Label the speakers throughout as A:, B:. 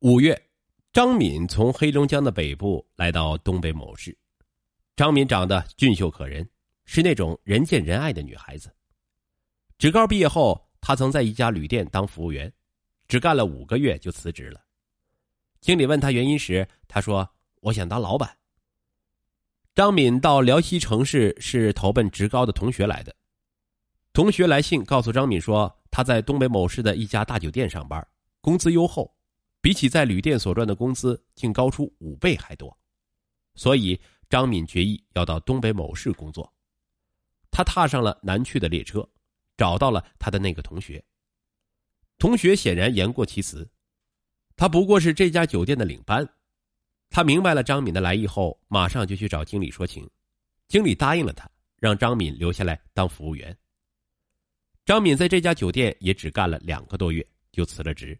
A: 五月，张敏从黑龙江的北部来到东北某市。张敏长得俊秀可人，是那种人见人爱的女孩子。职高毕业后，她曾在一家旅店当服务员，只干了五个月就辞职了。经理问她原因时，她说：“我想当老板。”张敏到辽西城市是投奔职高的同学来的。同学来信告诉张敏说，他在东北某市的一家大酒店上班，工资优厚。比起在旅店所赚的工资，竟高出五倍还多，所以张敏决意要到东北某市工作。他踏上了南去的列车，找到了他的那个同学。同学显然言过其实，他不过是这家酒店的领班。他明白了张敏的来意后，马上就去找经理说情。经理答应了他，让张敏留下来当服务员。张敏在这家酒店也只干了两个多月，就辞了职。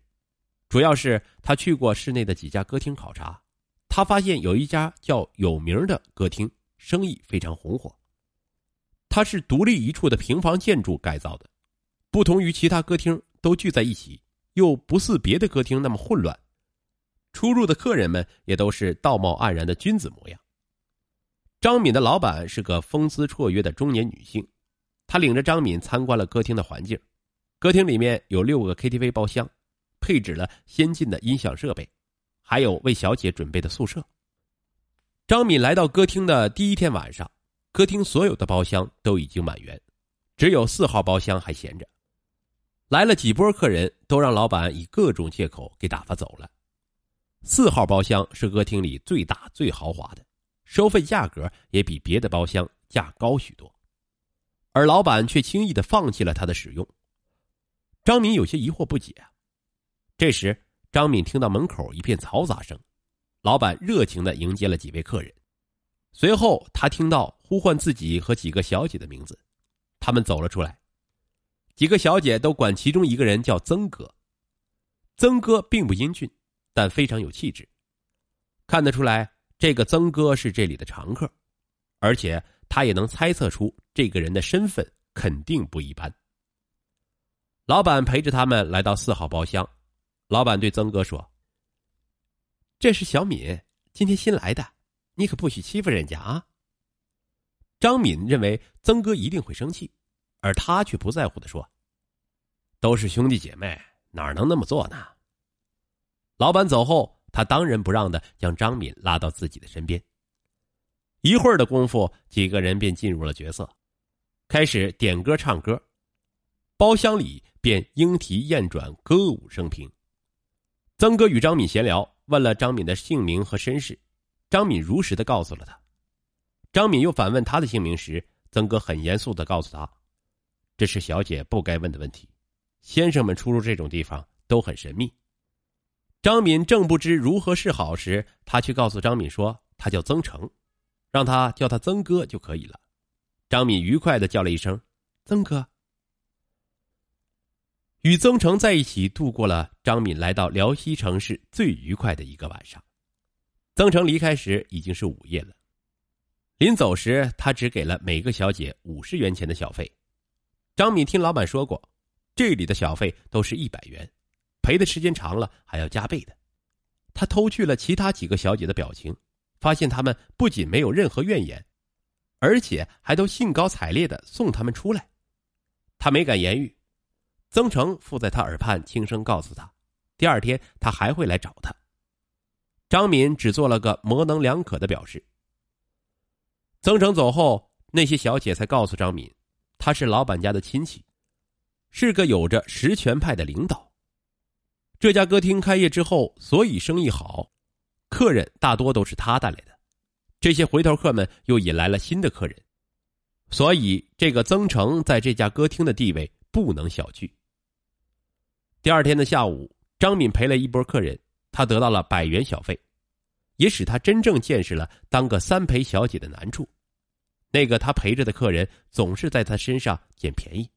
A: 主要是他去过市内的几家歌厅考察，他发现有一家叫有名的歌厅，生意非常红火。它是独立一处的平房建筑改造的，不同于其他歌厅都聚在一起，又不似别的歌厅那么混乱。出入的客人们也都是道貌岸然的君子模样。张敏的老板是个风姿绰约的中年女性，她领着张敏参观了歌厅的环境。歌厅里面有六个 KTV 包厢。配置了先进的音响设备，还有为小姐准备的宿舍。张敏来到歌厅的第一天晚上，歌厅所有的包厢都已经满员，只有四号包厢还闲着。来了几波客人，都让老板以各种借口给打发走了。四号包厢是歌厅里最大最豪华的，收费价格也比别的包厢价高许多，而老板却轻易的放弃了它的使用。张敏有些疑惑不解啊。这时，张敏听到门口一片嘈杂声，老板热情的迎接了几位客人。随后，他听到呼唤自己和几个小姐的名字，他们走了出来。几个小姐都管其中一个人叫曾哥。曾哥并不英俊，但非常有气质，看得出来，这个曾哥是这里的常客，而且他也能猜测出这个人的身份肯定不一般。老板陪着他们来到四号包厢。老板对曾哥说：“这是小敏，今天新来的，你可不许欺负人家啊。”张敏认为曾哥一定会生气，而他却不在乎的说：“都是兄弟姐妹，哪能那么做呢？”老板走后，他当仁不让的将张敏拉到自己的身边。一会儿的功夫，几个人便进入了角色，开始点歌唱歌，包厢里便莺啼燕转，歌舞升平。曾哥与张敏闲聊，问了张敏的姓名和身世，张敏如实的告诉了他。张敏又反问他的姓名时，曾哥很严肃的告诉他：“这是小姐不该问的问题，先生们出入这种地方都很神秘。”张敏正不知如何是好时，他却告诉张敏说：“他叫曾成，让他叫他曾哥就可以了。”张敏愉快的叫了一声：“曾哥。”与曾成在一起度过了张敏来到辽西城市最愉快的一个晚上。曾成离开时已经是午夜了，临走时他只给了每个小姐五十元钱的小费。张敏听老板说过，这里的小费都是一百元，陪的时间长了还要加倍的。他偷去了其他几个小姐的表情，发现他们不仅没有任何怨言，而且还都兴高采烈的送他们出来。他没敢言语。曾成附在他耳畔轻声告诉他：“第二天他还会来找他。”张敏只做了个模棱两可的表示。曾成走后，那些小姐才告诉张敏，他是老板家的亲戚，是个有着实权派的领导。这家歌厅开业之后，所以生意好，客人大多都是他带来的。这些回头客们又引来了新的客人，所以这个曾成在这家歌厅的地位不能小觑。第二天的下午，张敏陪了一波客人，她得到了百元小费，也使她真正见识了当个三陪小姐的难处。那个她陪着的客人总是在她身上捡便宜，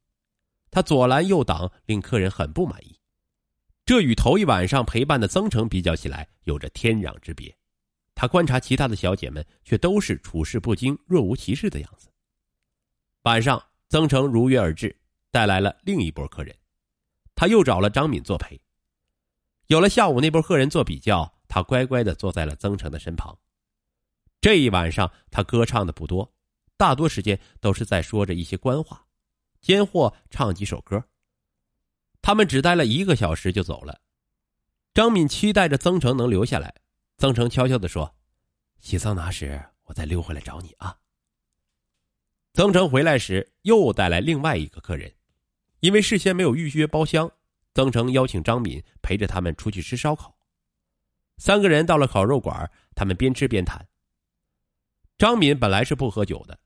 A: 他左拦右挡，令客人很不满意。这与头一晚上陪伴的曾诚比较起来，有着天壤之别。他观察其他的小姐们，却都是处事不惊、若无其事的样子。晚上，曾诚如约而至，带来了另一波客人。他又找了张敏作陪。有了下午那波客人做比较，他乖乖的坐在了曾诚的身旁。这一晚上，他歌唱的不多，大多时间都是在说着一些官话，间或唱几首歌。他们只待了一个小时就走了。张敏期待着曾诚能留下来。曾诚悄悄的说：“洗桑拿时，我再溜回来找你啊。”曾诚回来时又带来另外一个客人，因为事先没有预约包厢，曾成邀请张敏陪着他们出去吃烧烤。三个人到了烤肉馆，他们边吃边谈。张敏本来是不喝酒的，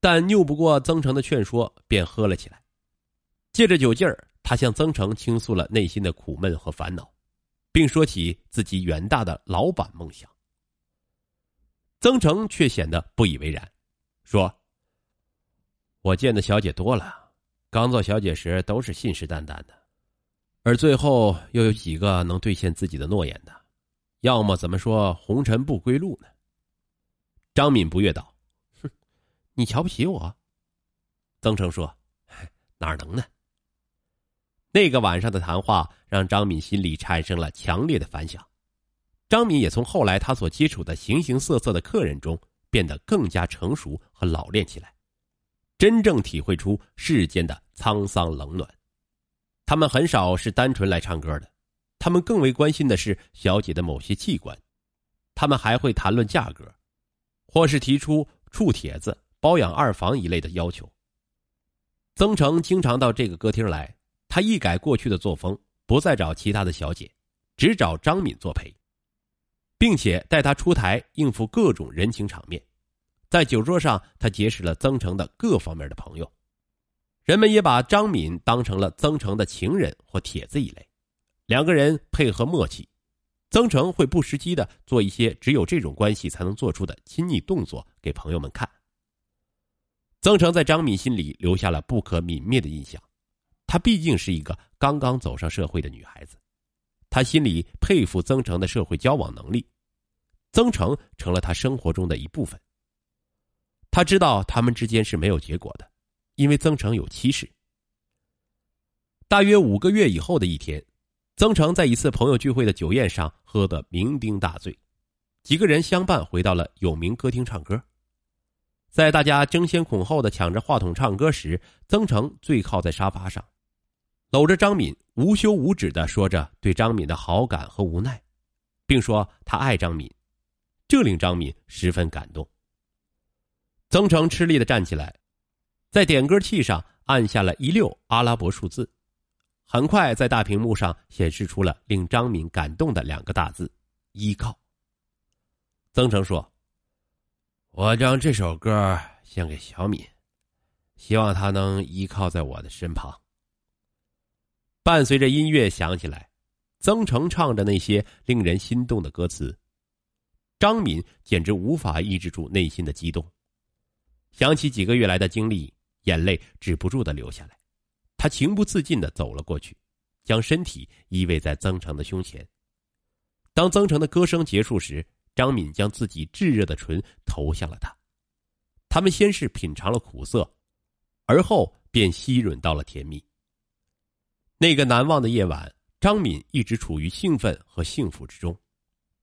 A: 但拗不过曾成的劝说，便喝了起来。借着酒劲儿，他向曾成倾诉了内心的苦闷和烦恼。并说起自己远大的老板梦想，曾成却显得不以为然，说：“我见的小姐多了，刚做小姐时都是信誓旦旦的，而最后又有几个能兑现自己的诺言的？要么怎么说红尘不归路呢？”张敏不悦道：“哼，你瞧不起我？”曾成说：“哪能呢？”那个晚上的谈话让张敏心里产生了强烈的反响，张敏也从后来他所接触的形形色色的客人中变得更加成熟和老练起来，真正体会出世间的沧桑冷暖。他们很少是单纯来唱歌的，他们更为关心的是小姐的某些器官，他们还会谈论价格，或是提出处帖子、包养二房一类的要求。曾成经常到这个歌厅来。他一改过去的作风，不再找其他的小姐，只找张敏作陪，并且带她出台应付各种人情场面。在酒桌上，他结识了曾成的各方面的朋友，人们也把张敏当成了曾诚的情人或帖子一类。两个人配合默契，曾诚会不时机的做一些只有这种关系才能做出的亲昵动作给朋友们看。曾诚在张敏心里留下了不可泯灭的印象。她毕竟是一个刚刚走上社会的女孩子，她心里佩服曾诚的社会交往能力，曾诚成了她生活中的一部分。他知道他们之间是没有结果的，因为曾成有妻室。大约五个月以后的一天，曾成在一次朋友聚会的酒宴上喝得酩酊大醉，几个人相伴回到了有名歌厅唱歌。在大家争先恐后的抢着话筒唱歌时，曾成醉靠在沙发上。搂着张敏，无休无止的说着对张敏的好感和无奈，并说他爱张敏，这令张敏十分感动。曾成吃力的站起来，在点歌器上按下了一溜阿拉伯数字，很快在大屏幕上显示出了令张敏感动的两个大字：依靠。曾成说：“我将这首歌献给小敏，希望她能依靠在我的身旁。”伴随着音乐响起来，曾成唱着那些令人心动的歌词，张敏简直无法抑制住内心的激动。想起几个月来的经历，眼泪止不住的流下来。他情不自禁的走了过去，将身体依偎在曾成的胸前。当曾成的歌声结束时，张敏将自己炙热的唇投向了他。他们先是品尝了苦涩，而后便吸吮到了甜蜜。那个难忘的夜晚，张敏一直处于兴奋和幸福之中。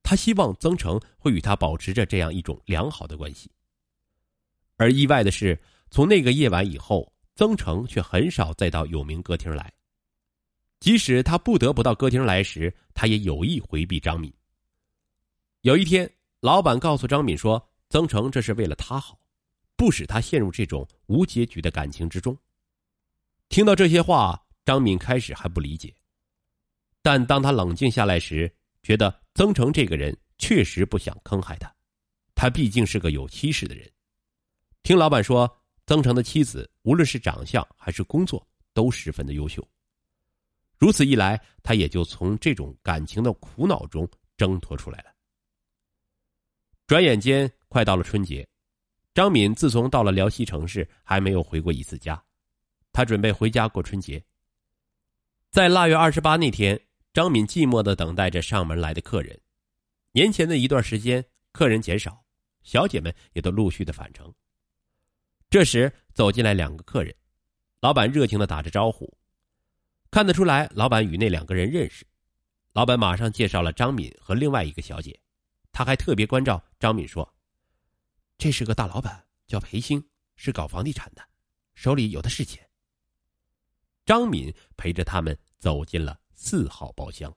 A: 他希望曾成会与他保持着这样一种良好的关系。而意外的是，从那个夜晚以后，曾成却很少再到有名歌厅来。即使他不得不到歌厅来时，他也有意回避张敏。有一天，老板告诉张敏说：“曾成这是为了他好，不使他陷入这种无结局的感情之中。”听到这些话。张敏开始还不理解，但当他冷静下来时，觉得曾成这个人确实不想坑害他。他毕竟是个有妻室的人。听老板说，曾成的妻子无论是长相还是工作都十分的优秀。如此一来，他也就从这种感情的苦恼中挣脱出来了。转眼间，快到了春节，张敏自从到了辽西城市，还没有回过一次家。他准备回家过春节。在腊月二十八那天，张敏寂寞的等待着上门来的客人。年前的一段时间，客人减少，小姐们也都陆续的返程。这时走进来两个客人，老板热情的打着招呼，看得出来老板与那两个人认识。老板马上介绍了张敏和另外一个小姐，他还特别关照张敏说：“这是个大老板，叫裴兴，是搞房地产的，手里有的是钱。”张敏陪着他们走进了四号包厢。